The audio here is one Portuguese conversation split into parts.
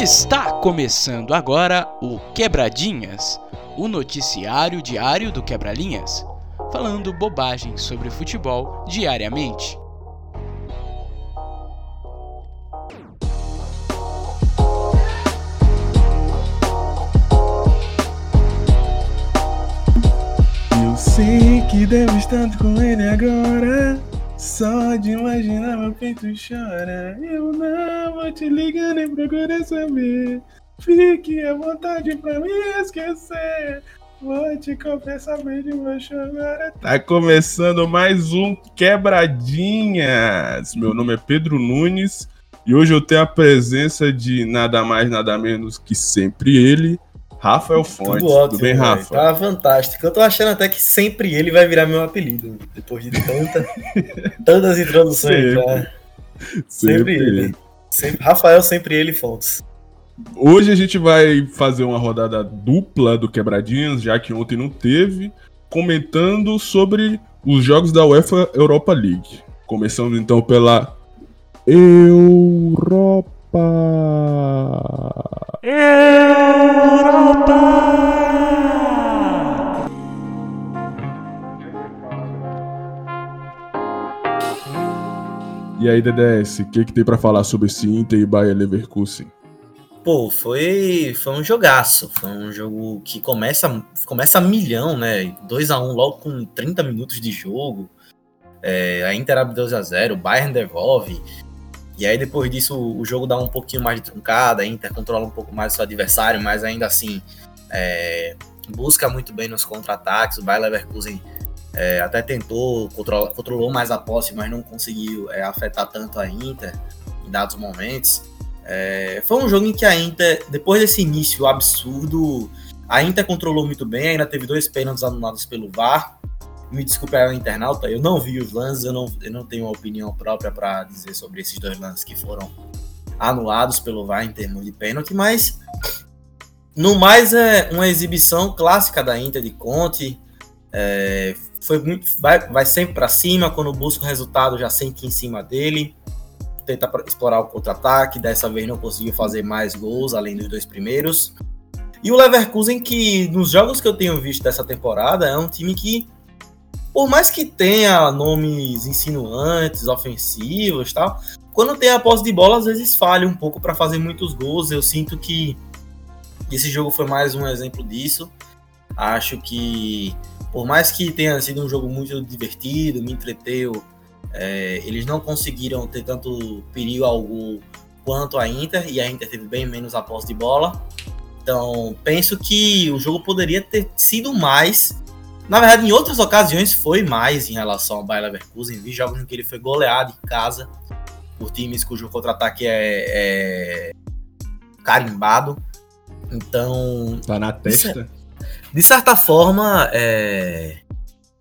Está começando agora o Quebradinhas, o noticiário diário do Quebralinhas, falando bobagem sobre futebol diariamente. Eu sei que devo estar com ele agora. Só de imaginar meu peito chora. Eu não vou te ligar nem procurar saber. Fique à vontade pra me esquecer. Vou te confessar bem vou chorar. Tá começando mais um Quebradinhas. Meu nome é Pedro Nunes e hoje eu tenho a presença de nada mais, nada menos que sempre ele, Rafael Fontes. Tudo ótimo, Tudo bem. Rafa? Tá fantástico. Eu tô achando até que sempre ele vai virar meu apelido. Depois de tanta, tantas introduções. Sempre. já. Sempre ele. Sempre- Rafael, sempre ele, Fontes. Hoje a gente vai fazer uma rodada dupla do Quebradinhas, já que ontem não teve, comentando sobre os jogos da UEFA Europa League. Começando então pela Europa. E aí, DDS, o que, que tem pra falar sobre esse Inter e Bayer Leverkusen? Pô, foi, foi um jogaço. Foi um jogo que começa, começa a milhão, né? 2 a 1 logo com 30 minutos de jogo. É, a Inter abre 2 a 0 o Bayern devolve. E aí depois disso o jogo dá um pouquinho mais de truncada, a Inter controla um pouco mais o seu adversário, mas ainda assim é, busca muito bem nos contra-ataques. O Bayer Leverkusen é, até tentou, controlou mais a posse, mas não conseguiu é, afetar tanto a Inter em dados momentos. É, foi um jogo em que a Inter, depois desse início absurdo, a Inter controlou muito bem, ainda teve dois pênaltis anulados pelo VAR. Me desculpe aí, internauta, eu não vi os lances, eu não, eu não tenho uma opinião própria para dizer sobre esses dois lances que foram anulados pelo VAR em termos de pênalti, mas no mais é uma exibição clássica da Inter de Conte. É, foi muito, vai, vai sempre para cima, quando busca o resultado já sente em cima dele tenta explorar o contra-ataque, dessa vez não conseguiu fazer mais gols além dos dois primeiros. E o Leverkusen, que nos jogos que eu tenho visto dessa temporada, é um time que, por mais que tenha nomes insinuantes, ofensivos tal, quando tem a posse de bola, às vezes falha um pouco para fazer muitos gols. Eu sinto que esse jogo foi mais um exemplo disso. Acho que, por mais que tenha sido um jogo muito divertido, me entreteu, é, eles não conseguiram ter tanto perigo ao gol quanto a Inter, e a Inter teve bem menos a posse de bola. Então, penso que o jogo poderia ter sido mais. Na verdade, em outras ocasiões foi mais em relação ao Bayer Leverkusen. Vi jogos em que ele foi goleado em casa por times cujo contra-ataque é, é carimbado. Então, Tá na testa? de certa forma, é,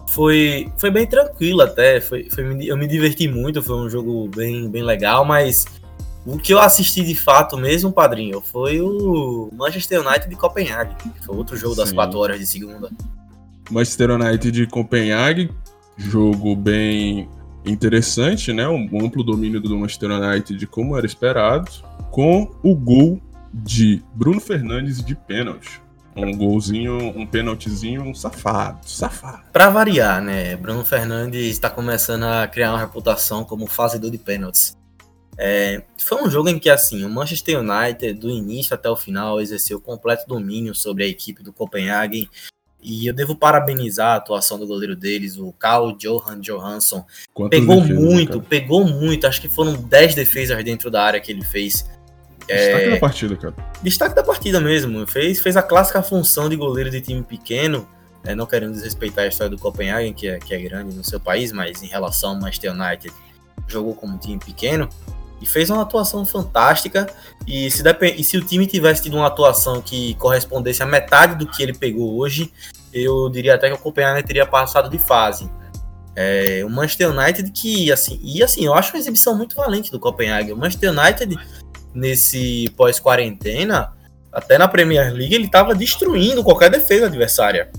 foi, foi bem tranquilo até. Foi, foi, eu me diverti muito, foi um jogo bem, bem legal, mas o que eu assisti de fato mesmo, padrinho, foi o Manchester United de Copenhague, foi outro jogo das Sim. 4 horas de segunda. Manchester United de Copenhague, jogo bem interessante, né? Um amplo domínio do Manchester United como era esperado, com o gol de Bruno Fernandes de pênalti. Um golzinho, um pênaltizinho um safado, safado. Pra variar, né? Bruno Fernandes está começando a criar uma reputação como fazedor de pênaltis. É, foi um jogo em que, assim, o Manchester United, do início até o final, exerceu completo domínio sobre a equipe do Copenhagen. E eu devo parabenizar a atuação do goleiro deles, o Carl Johan Johansson. Quantas Pegou defesas, muito, cara? pegou muito. Acho que foram 10 defesas dentro da área que ele fez. Destaque da partida, cara. Destaque da partida mesmo. Fez, fez a clássica função de goleiro de time pequeno. né, não querendo desrespeitar a história do Copenhagen, que é, que é grande no seu país, mas em relação ao Manchester United, jogou como um time pequeno. E fez uma atuação fantástica. E se, e se o time tivesse tido uma atuação que correspondesse a metade do que ele pegou hoje, eu diria até que o Copenhagen teria passado de fase. É, o Manchester United que, assim, e assim, eu acho uma exibição muito valente do Copenhagen. O Manchester United, nesse pós-quarentena, até na Premier League, ele estava destruindo qualquer defesa adversária.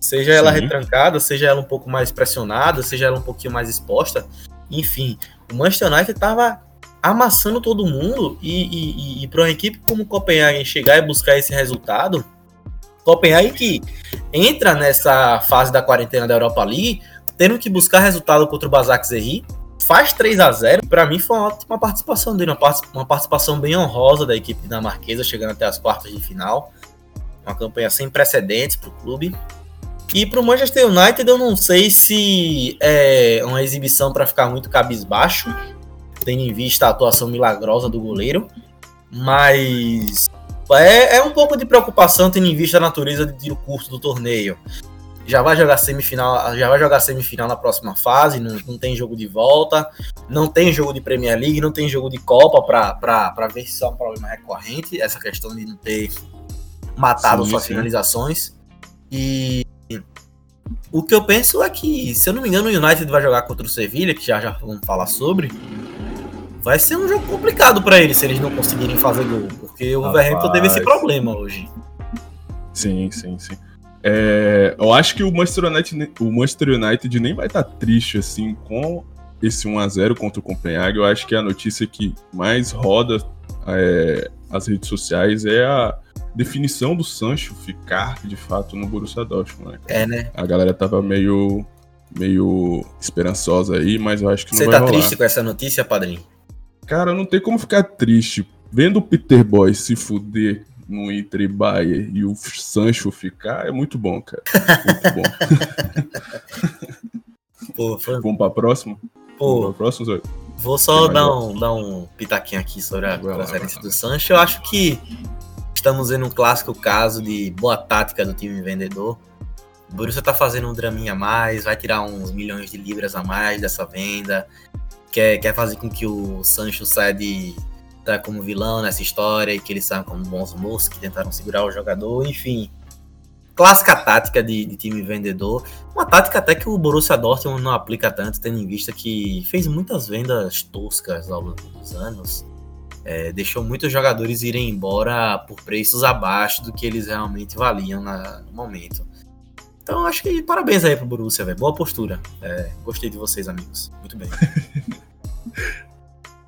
Seja ela Sim. retrancada, seja ela um pouco mais pressionada, seja ela um pouquinho mais exposta. Enfim, o Manchester United estava amassando todo mundo e, e, e, para uma equipe como o Copenhagen chegar e buscar esse resultado, Copenhagen que entra nessa fase da quarentena da Europa League, tendo que buscar resultado contra o Basak Zerri, faz 3 a 0 Para mim foi uma ótima participação dele, uma participação bem honrosa da equipe dinamarquesa, chegando até as quartas de final. Uma campanha sem precedentes para o clube. E para o Manchester United, eu não sei se é uma exibição para ficar muito cabisbaixo, tendo em vista a atuação milagrosa do goleiro, mas é, é um pouco de preocupação tendo em vista a natureza de tiro curto do torneio. Já vai jogar semifinal, já vai jogar semifinal na próxima fase, não, não tem jogo de volta, não tem jogo de Premier League, não tem jogo de Copa para ver se isso é um problema recorrente, essa questão de não ter matado sim, suas sim. finalizações. E o que eu penso é que, se eu não me engano, o United vai jogar contra o Sevilla, que já já vamos falar sobre. Vai ser um jogo complicado para eles se eles não conseguirem fazer gol, porque o Wolverhampton teve esse problema hoje. Sim, sim, sim. É, eu acho que o Manchester, United, o Manchester United nem vai estar tá triste assim com esse 1 a 0 contra o Copenhague. Eu acho que a notícia que mais roda é, as redes sociais é a definição do Sancho ficar de fato no Borussia Dortmund. Né? É, né? A galera tava meio meio esperançosa aí, mas eu acho que não Você vai tá rolar. triste com essa notícia, padrinho? Cara, não tem como ficar triste. Vendo o Peter Boy se fuder no Inter e Bayern e o Sancho ficar, é muito bom, cara. Muito bom. Pô, foi... Vamos pra próxima? Pô, Vamos pra próxima, Zé? Vou só dar um, dar um pitaquinho aqui sobre a transferência do Sancho. Eu acho que estamos vendo um clássico caso de boa tática do time vendedor. O Borussia tá fazendo um draminha a mais, vai tirar uns milhões de libras a mais dessa venda. Quer, quer fazer com que o Sancho saia de tá como vilão nessa história e que eles são como bons moços que tentaram segurar o jogador, enfim. Clássica tática de, de, time vendedor. Uma tática até que o Borussia Dortmund não aplica tanto, tendo em vista que fez muitas vendas toscas ao longo dos anos. É, deixou muitos jogadores irem embora por preços abaixo do que eles realmente valiam na, no momento. Então acho que parabéns aí pro Borussia, velho. Boa postura. É, gostei de vocês, amigos. Muito bem.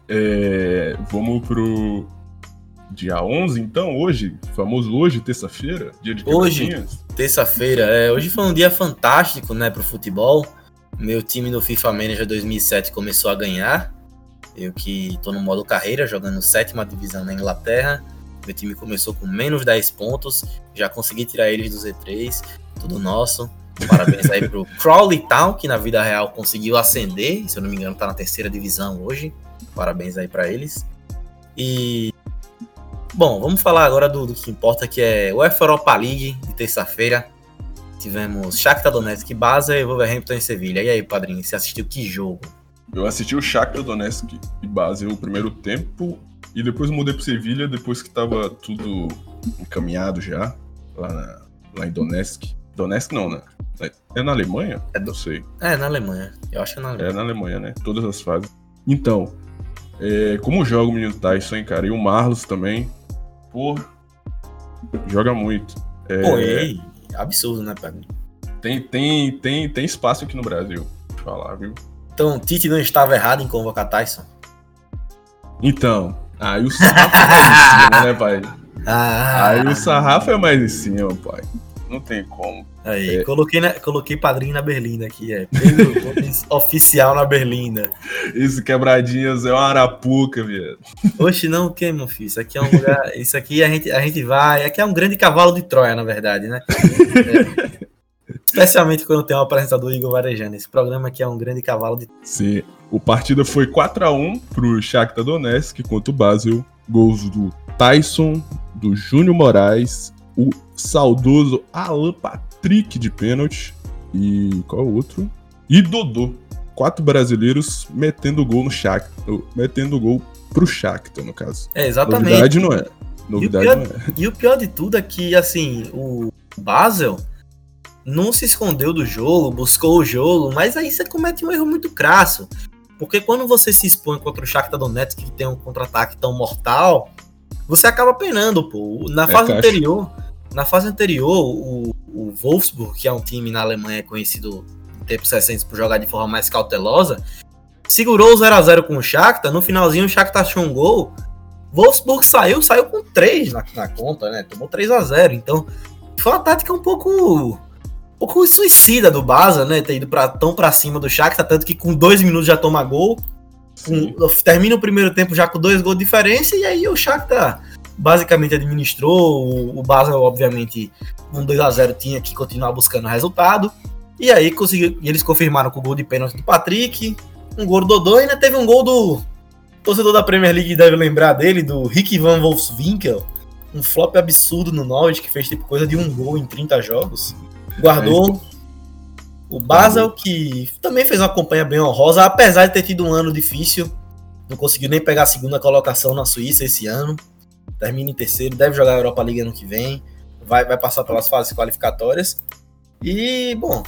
É, vamos pro dia 11, então, hoje, famoso hoje, terça-feira, dia de Hoje, terça-feira, é, hoje foi um dia fantástico, né, pro futebol. Meu time no FIFA Manager 2007 começou a ganhar. Eu que tô no modo carreira, jogando sétima divisão na Inglaterra. Meu time começou com menos 10 pontos, já consegui tirar eles do Z3, tudo nosso. Parabéns aí pro Crawley Town, que na vida real conseguiu ascender, se eu não me engano, tá na terceira divisão hoje. Parabéns aí para eles. E bom, vamos falar agora do, do que importa, que é o Europa League de terça-feira. Tivemos Shakhtar Donetsk Basa e Wolverhampton em Sevilha. E aí, padrinho, você assistiu que jogo? Eu assisti o Shakhtar Donetsk e Basa o primeiro tempo e depois mudei para Sevilha depois que tava tudo encaminhado já lá, na, lá em Donetsk. Donetsk não, né? É na Alemanha? É do... Não sei. É na Alemanha. Eu acho que é na Alemanha. É na Alemanha, né? Todas as fases. Então, é, como joga o menino Tyson, hein, cara? E o Marlos também. Pô, joga muito. É, Pô, e absurdo, né, Pedro? Tem, tem, tem, tem espaço aqui no Brasil, pra falar, viu? Então, Tite não estava errado em convocar Tyson? Então, aí o sarrafo é mais em cima, né, pai? Ah. Aí o sarrafo é mais em cima, pai. Não tem como. Aí, é. coloquei, na, coloquei padrinho na Berlinda aqui, é. Pedro oficial na Berlinda. Isso, quebradinhas, é uma arapuca, viado. Oxe, não, o que, meu filho? Isso aqui é um lugar. Isso aqui a gente, a gente vai. Aqui é um grande cavalo de Troia, na verdade, né? É. Especialmente quando tem o um apresentador Igor Varejano. Esse programa aqui é um grande cavalo de. Sim. O partido foi 4x1 pro Shakhtar Donetsk contra o Basel. Gols do Tyson, do Júnior Moraes, o saudoso Alan Patrick trick de pênalti. E qual é o outro? E Dodô. Quatro brasileiros metendo gol no Shakhtar. Metendo gol pro Shakhtar, no caso. É, exatamente. Novidade não é. Novidade pior, não é. E o pior de tudo é que, assim, o Basel não se escondeu do jogo, buscou o jogo, mas aí você comete um erro muito crasso. Porque quando você se expõe contra o Shakhtar Donetsk, que tem um contra-ataque tão mortal, você acaba penando, pô. Na é fase é anterior, na fase anterior, o, o Wolfsburg, que é um time na Alemanha conhecido em tempos recentes por jogar de forma mais cautelosa, segurou o 0x0 com o Shakhtar, no finalzinho o Shakhtar achou um gol, Wolfsburg saiu, saiu com 3 na, na conta, né? Tomou 3 a 0 Então, foi uma tática um pouco um pouco suicida do Baza, né? Ter ido pra, tão pra cima do Shakhtar, tanto que com dois minutos já toma gol. Com, termina o primeiro tempo já com dois gols de diferença, e aí o Shakhtar basicamente administrou. O, Basel, obviamente, um 2 a 0 tinha que continuar buscando resultado. E aí conseguiu, eles confirmaram com o gol de pênalti do Patrick, um gol do Dodô, e ainda teve um gol do torcedor da Premier League deve lembrar dele, do Rick Van Wolfswinkel, um flop absurdo no Norwich, que fez tipo coisa de um gol em 30 jogos. Guardou o Basel, que também fez uma campanha bem honrosa, apesar de ter tido um ano difícil. Não conseguiu nem pegar a segunda colocação na Suíça esse ano. Termina em terceiro, deve jogar a Europa League ano que vem. Vai, vai passar pelas fases qualificatórias. E, bom,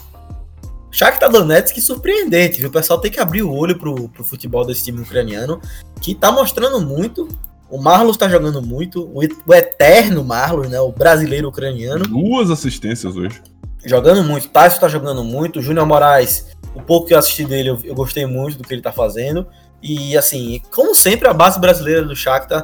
Shakhtar Donetsk surpreendente, viu? O pessoal tem que abrir o olho pro, pro futebol desse time ucraniano, que tá mostrando muito. O Marlos tá jogando muito, o, o eterno Marlos, né? O brasileiro ucraniano. Duas assistências hoje. Jogando muito, Tyson tá jogando muito, o Júnior Moraes, o pouco que eu assisti dele, eu, eu, gostei muito do que ele tá fazendo. E assim, como sempre, a base brasileira do Shakhtar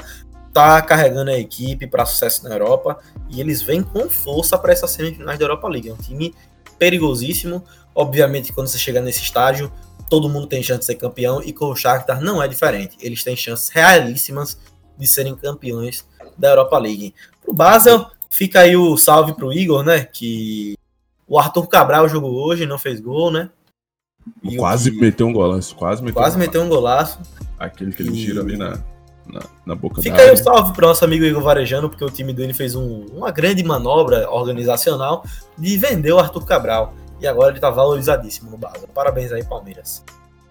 tá carregando a equipe para sucesso na Europa e eles vêm com força para essas semifinais da Europa League. É um time perigosíssimo. Obviamente, quando você chega nesse estágio, todo mundo tem chance de ser campeão e com o Shakhtar não é diferente. Eles têm chances realíssimas de serem campeões da Europa League. Pro Basel, fica aí o salve pro Igor, né? Que o Arthur Cabral jogou hoje, não fez gol, né? E quase que... meteu um golaço, quase meteu, quase um, meteu um golaço. Aquele que ele e... tira ali na, na, na boca Fica aí o salve pro nosso amigo Igor Varejano, porque o time dele fez um, uma grande manobra organizacional de vender o Arthur Cabral e agora ele tá valorizadíssimo no Basel. Parabéns aí, Palmeiras.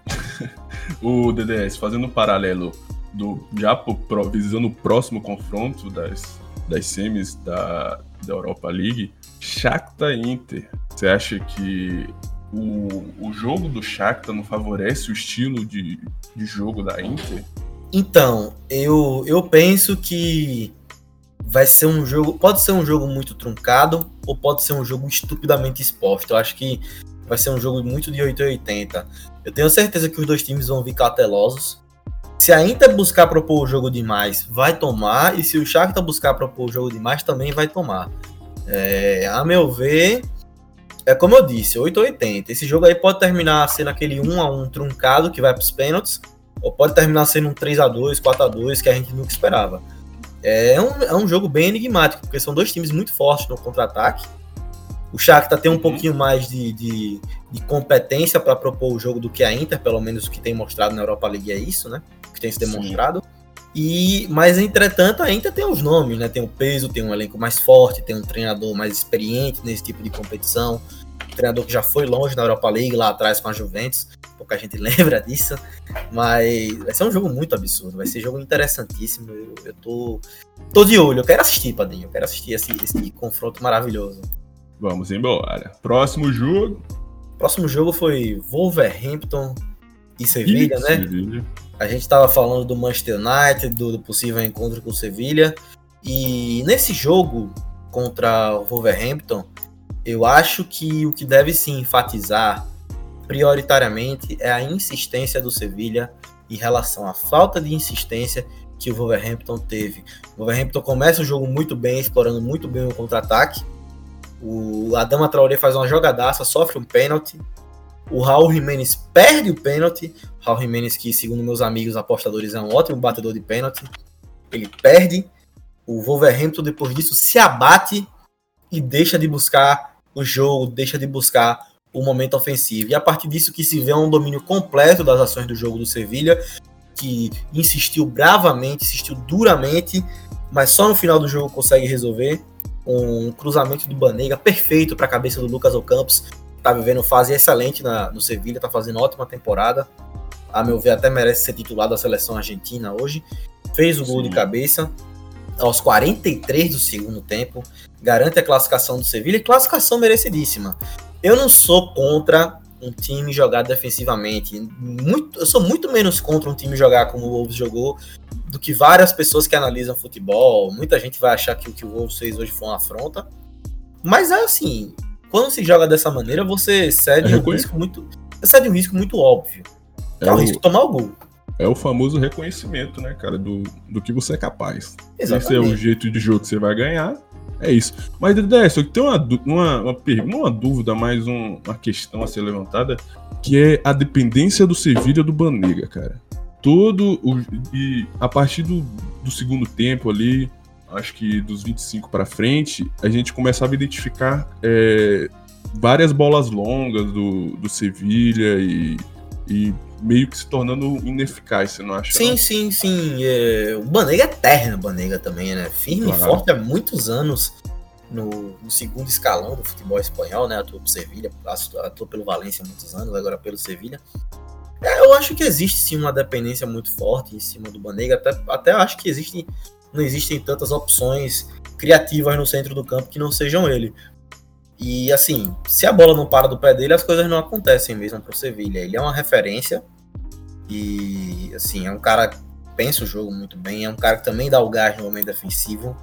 o DDS, fazendo um paralelo do já pro, visando o próximo confronto das, das semis da, da Europa League, Shakhtar Inter. Você acha que o, o jogo do Shakhtar não favorece o estilo de, de jogo da Inter? Então, eu, eu penso que vai ser um jogo. Pode ser um jogo muito truncado, ou pode ser um jogo estupidamente exposto. Eu acho que vai ser um jogo muito de 880. Eu tenho certeza que os dois times vão vir cautelosos. Se a Inter buscar propor o jogo demais, vai tomar. E se o Shakhtar buscar propor o jogo demais, também vai tomar. É, a meu ver, é como eu disse, 880. Esse jogo aí pode terminar sendo aquele 1 a 1 truncado que vai para os pênaltis, ou pode terminar sendo um 3 a 2 4 a 2 que a gente nunca esperava. É um, é um jogo bem enigmático, porque são dois times muito fortes no contra-ataque. O Shakhtar tem um uhum. pouquinho mais de, de, de competência para propor o jogo do que a Inter, pelo menos o que tem mostrado na Europa League é isso, né? O que tem se demonstrado. Sim. E, mas, entretanto, a Inter tem os nomes, né? Tem o peso, tem um elenco mais forte, tem um treinador mais experiente nesse tipo de competição. Um treinador que já foi longe na Europa League, lá atrás com a Juventus pouca gente lembra disso, mas vai ser um jogo muito absurdo, vai ser um jogo interessantíssimo. Eu, eu tô, tô de olho, eu quero assistir, Padinho, eu quero assistir esse, esse confronto maravilhoso. Vamos embora. Próximo jogo. Próximo jogo foi Wolverhampton e Sevilha, né? Sevilha. A gente estava falando do Manchester United, do, do possível encontro com o Sevilha. E nesse jogo contra o Wolverhampton, eu acho que o que deve se enfatizar prioritariamente é a insistência do Sevilha em relação à falta de insistência que o Wolverhampton teve. O Wolverhampton começa o jogo muito bem, explorando muito bem o contra-ataque. O Adama Traoré faz uma jogadaça, sofre um pênalti. O Raul Jimenez perde o pênalti. Raul Jimenez, que segundo meus amigos apostadores é um ótimo batedor de pênalti, ele perde. O Wolverhampton depois disso se abate e deixa de buscar o jogo, deixa de buscar o momento ofensivo. E a partir disso que se vê um domínio completo das ações do jogo do Sevilha, que insistiu bravamente, insistiu duramente, mas só no final do jogo consegue resolver. Um cruzamento do Banega perfeito para a cabeça do Lucas Ocampos, está vivendo fase excelente na, no Sevilha, está fazendo ótima temporada. A meu ver, até merece ser titular da seleção argentina hoje. Fez o Sim. gol de cabeça aos 43 do segundo tempo, garante a classificação do Sevilha e classificação merecidíssima. Eu não sou contra um time jogar defensivamente. Muito, eu sou muito menos contra um time jogar como o Wolves jogou do que várias pessoas que analisam futebol. Muita gente vai achar que o que o Wolves fez hoje foi uma afronta. Mas é assim, quando se joga dessa maneira, você cede é um risco muito. Cede um risco muito óbvio. É Corre o- risco de tomar o gol. É o famoso reconhecimento, né, cara, do, do que você é capaz. Esse é o Exatamente. jeito de jogo que você vai ganhar. É isso. Mas, Dedé, só que tem uma, uma, pergunta, uma dúvida, mais um- uma questão a ser levantada, que é a dependência do Sevilha do Banega, cara. Todo o. E a partir do, do segundo tempo ali, acho que dos 25 pra frente, a gente começava a identificar é, várias bolas longas do, do Sevilha e, e meio que se tornando ineficaz, você não acha? Sim, não? sim, sim. É, o Banega é eterno, o Banega também, né? Firme e forte há muitos anos no, no segundo escalão do futebol espanhol, né? Atuou pro Sevilha, atuou pelo Valência há muitos anos, agora pelo Sevilha. É, eu acho que existe sim uma dependência muito forte em cima do Banega, até, até acho que existe, não existem tantas opções criativas no centro do campo que não sejam ele. E assim, se a bola não para do pé dele, as coisas não acontecem mesmo pro Sevilha. Ele é uma referência e assim, é um cara que pensa o jogo muito bem, é um cara que também dá o gás no momento defensivo.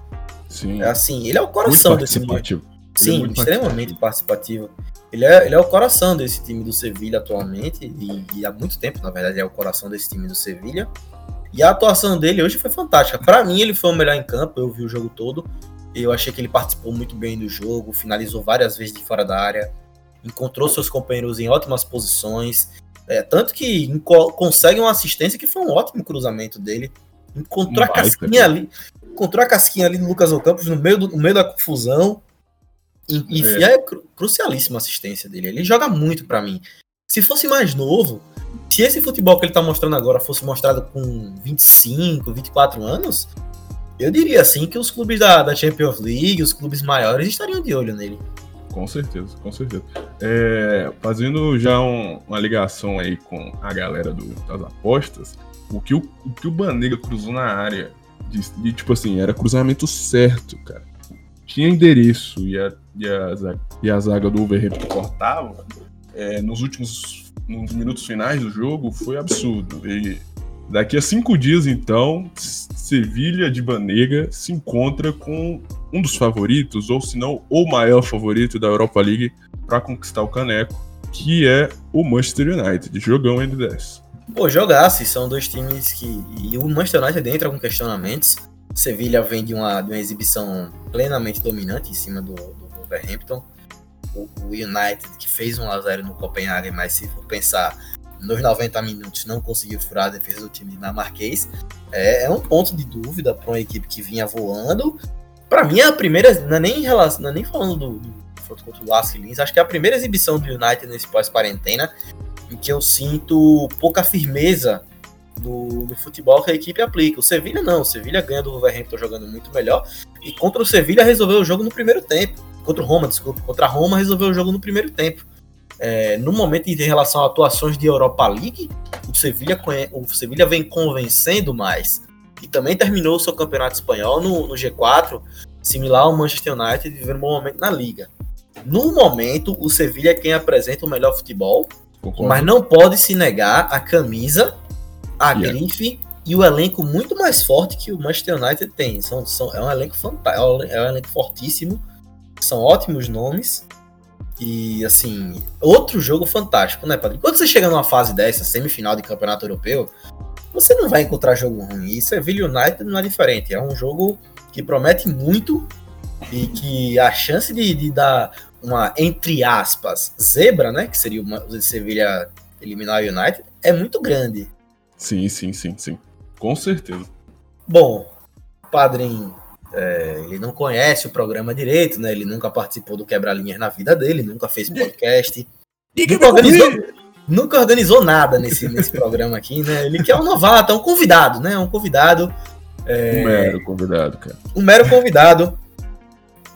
Sim. É assim, ele é o coração desse time. participativo. É Sim, muito extremamente participativo. Ele é, ele é o coração desse time do Sevilha atualmente, e, e há muito tempo, na verdade, é o coração desse time do Sevilha. E a atuação dele hoje foi fantástica. Para mim, ele foi o melhor em campo, eu vi o jogo todo. Eu achei que ele participou muito bem do jogo, finalizou várias vezes de fora da área, encontrou seus companheiros em ótimas posições. É, tanto que consegue uma assistência que foi um ótimo cruzamento dele. Encontrou a casquinha ali. Encontrou a casquinha ali no Lucas Ocampos no meio, do, no meio da confusão. E, e É. é, cru- crucialíssima a assistência dele. Ele joga muito pra mim. Se fosse mais novo, se esse futebol que ele tá mostrando agora fosse mostrado com 25, 24 anos, eu diria assim que os clubes da, da Champions League, os clubes maiores, estariam de olho nele. Com certeza, com certeza. É, fazendo já um- uma ligação aí com a galera do- das apostas, o que o, o que o Banega cruzou na área, de, de, tipo assim, era cruzamento certo, cara. Tinha endereço e a, e a, zaga, e a zaga do Wolverhampton cortava. é, nos últimos nos minutos finais do jogo foi absurdo. Daqui a cinco dias, então, Sevilha de Banega se encontra com um dos favoritos, ou se não o maior favorito da Europa League para conquistar o caneco, que é o Manchester United, jogão N10. Pô, jogasse, são dois times que. E o Manchester United entra com questionamentos. Sevilha vem de uma, de uma exibição plenamente dominante em cima do, do Wolverhampton. O, o United, que fez um 1x0 no Copenhague, mas se for pensar, nos 90 minutos não conseguiu furar a defesa do time dinamarquês. É, é um ponto de dúvida para uma equipe que vinha voando. Para mim, é a primeira. Não é nem, em relação, não é nem falando do, do confronto contra o Lask Linz, acho que é a primeira exibição do United nesse pós-quarentena em que eu sinto pouca firmeza no, no futebol que a equipe aplica. O Sevilha não, o Sevilha ganha do Wolverhampton jogando muito melhor e contra o Sevilha resolveu o jogo no primeiro tempo. Contra o Roma, desculpa, contra a Roma resolveu o jogo no primeiro tempo. É, no momento em relação a atuações de Europa League, o Sevilha, o Sevilha vem convencendo mais e também terminou o seu campeonato espanhol no, no G4, similar ao Manchester United, vivendo um bom momento na liga. No momento, o Sevilha é quem apresenta o melhor futebol, Concordo? mas não pode se negar a camisa, a Yeah. grife e o elenco muito mais forte que o Manchester United tem. São, são, é um elenco fantástico, é um elenco fortíssimo, são ótimos nomes. E assim, outro jogo fantástico, né, Padre? Quando você chega numa fase dessa, semifinal de campeonato europeu, você não vai encontrar jogo ruim. E Sevilla United não é diferente. É um jogo que promete muito e que a chance de, de dar uma, entre aspas, zebra, né? Que seria uma, o Sevilha eliminar o United, é muito grande. Sim, sim, sim, sim. Com certeza. Bom, Padrinho, é, ele não conhece o programa direito, né? Ele nunca participou do Quebra-Linhas na vida dele, nunca fez podcast. Nunca organizou, nunca organizou nada nesse, nesse programa aqui, né? Ele que é um novato, é um convidado, né? Um convidado, Um mero convidado, cara. um mero convidado.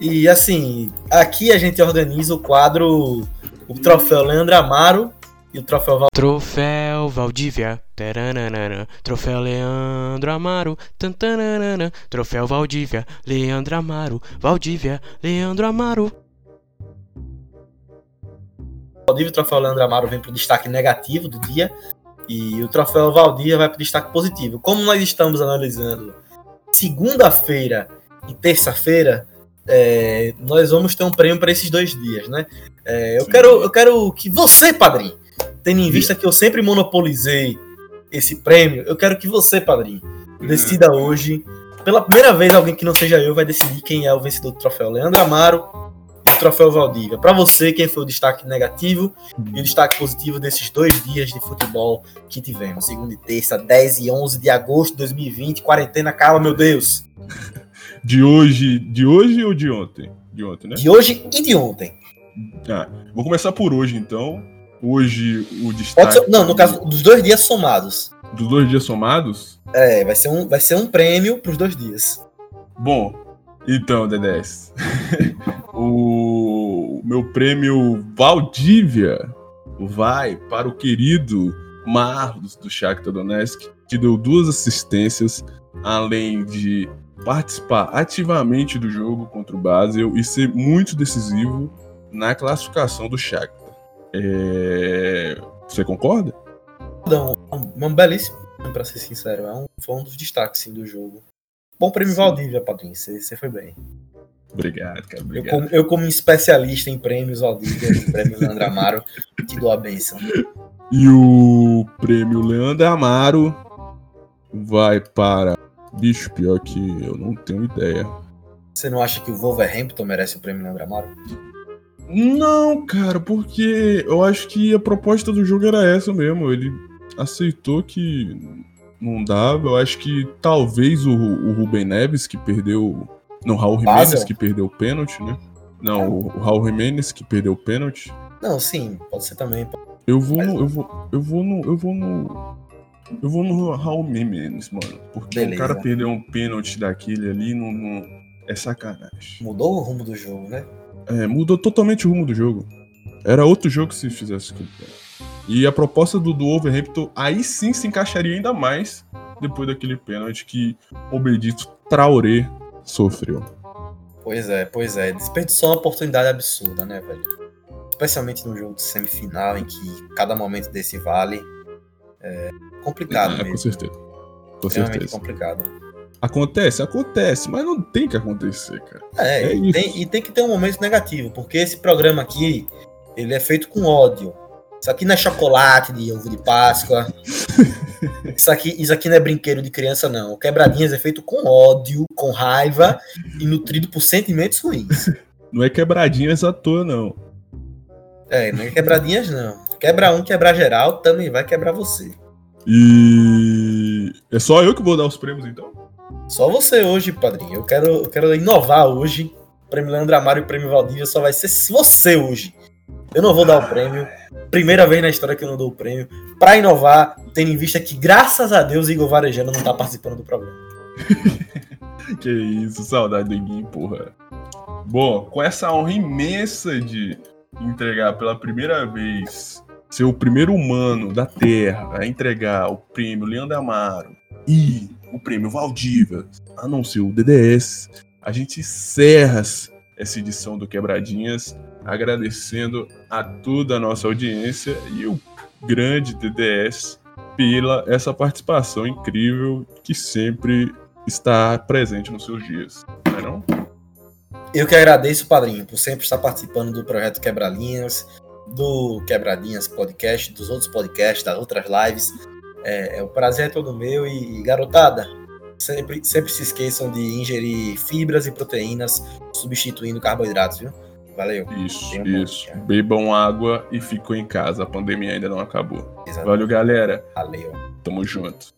E assim, aqui a gente organiza o quadro, o troféu Leandro Amaro e o troféu Val... Troféu Valdívia, taranana, troféu Leandro Amaro, tantanana, troféu Valdívia, Leandro Amaro, Valdívia, Leandro Amaro. Valdívia e o troféu Leandro Amaro vem para o destaque negativo do dia e o troféu Valdir vai para o destaque positivo. Como nós estamos analisando segunda-feira e terça-feira, é, nós vamos ter um prêmio para esses dois dias, né? É, eu, Sim. quero, eu quero que você, padrinho, tendo em vista que eu sempre monopolizei esse prêmio, eu quero que você, padrinho, decida hoje. Pela primeira vez, alguém que não seja eu vai decidir quem é o vencedor do troféu. Leandro Amaro e o troféu Valdívia. Para você, quem foi o destaque negativo e o destaque positivo desses dois dias de futebol que tivemos? Segunda e terça, 10 e 11 de agosto de 2020. Quarentena, calma, meu Deus. De hoje, de hoje ou de ontem? De ontem, né? De hoje e de ontem. Ah, vou começar por hoje, então. Hoje o destaque. Ser, não, no caso dos dois dias somados. Dos dois dias somados? É, vai ser um, vai ser um prêmio pros dois dias. Bom, então, D10. o meu prêmio Valdívia vai para o querido Marlos do Shakhtar Donetsk, que deu duas assistências, além de participar ativamente do jogo contra o Basel e ser muito decisivo na classificação do Shakhtar. É... Você concorda? Não, uma belíssima, para ser sincero, é um, foi um dos destaques sim, do jogo. Bom prêmio sim. Valdívia, Padrinho, você, foi bem. Obrigado, cara. Obrigado. Eu, como, eu, como especialista em prêmios Valdívia, prêmio Leandro Amaro, te dou a benção. E o prêmio Leandro Amaro vai para. Bicho, pior que eu não tenho ideia. Você não acha que o Wolverhampton merece o prêmio Leandro Amaro? Não, cara, porque eu acho que a proposta do jogo era essa mesmo. Ele aceitou que não dava. Eu acho que talvez o, o Ruben Neves, que perdeu. Não, Raul Jimenez, que perdeu o pênalti, né? Não, o, o Raul Jimenez, que perdeu o pênalti. Não, sim, pode ser também. Eu vou no. Eu vou, eu vou no. Eu vou no. Eu vou no Raul Jimenez, mano. Porque Beleza. o cara perdeu um pênalti daquele ali não, não, é sacanagem. Mudou o rumo do jogo, né? É, mudou totalmente o rumo do jogo. Era outro jogo se fizesse aquilo. E a proposta do, do Overhampton aí sim se encaixaria ainda mais depois daquele pênalti que o bendito Traoré sofreu. Pois é, pois é. Desperdiçou uma oportunidade absurda, né, velho? Especialmente no jogo de semifinal, em que cada momento desse vale é complicado é, mesmo. Com certeza. Com certeza. complicado. Acontece? Acontece, mas não tem que acontecer, cara. É, é e, tem, e, tem, que ter um momento negativo, porque esse programa aqui, ele é feito com ódio. Isso aqui não é chocolate de ovo de Páscoa. isso, aqui, isso aqui não é brinquedo de criança, não. O Quebradinhas é feito com ódio, com raiva e nutrido por sentimentos ruins. Não é quebradinhas à toa, não. É, não é quebradinhas, não. Quebra um, quebrar geral, também vai quebrar você. E é só eu que vou dar os prêmios, então? Só você hoje, padrinho. Eu quero, eu quero inovar hoje. O prêmio Leandro Amaro e o prêmio Valdívia só vai ser você hoje. Eu não vou dar o prêmio. Primeira vez na história que eu não dou o prêmio. Pra inovar, tendo em vista que, graças a Deus, Igor Varejano não tá participando do programa. que isso, saudade do Iguinho, porra. Bom, com essa honra imensa de entregar pela primeira vez ser o primeiro humano da Terra a entregar o prêmio Leandro Amaro e o prêmio Valdívia, a não ser o DDS, a gente encerra essa edição do Quebradinhas agradecendo a toda a nossa audiência e o grande DDS pela essa participação incrível que sempre está presente nos seus dias, não é não? Eu que agradeço, padrinho, por sempre estar participando do projeto Quebralinhas, do Quebradinhas Podcast, dos outros podcasts, das outras lives. É, é, o prazer é todo meu e, garotada, sempre, sempre se esqueçam de ingerir fibras e proteínas substituindo carboidratos, viu? Valeu. Isso, um isso. Bom, Bebam água e ficam em casa. A pandemia ainda não acabou. Exatamente. Valeu, galera. Valeu. Tamo junto.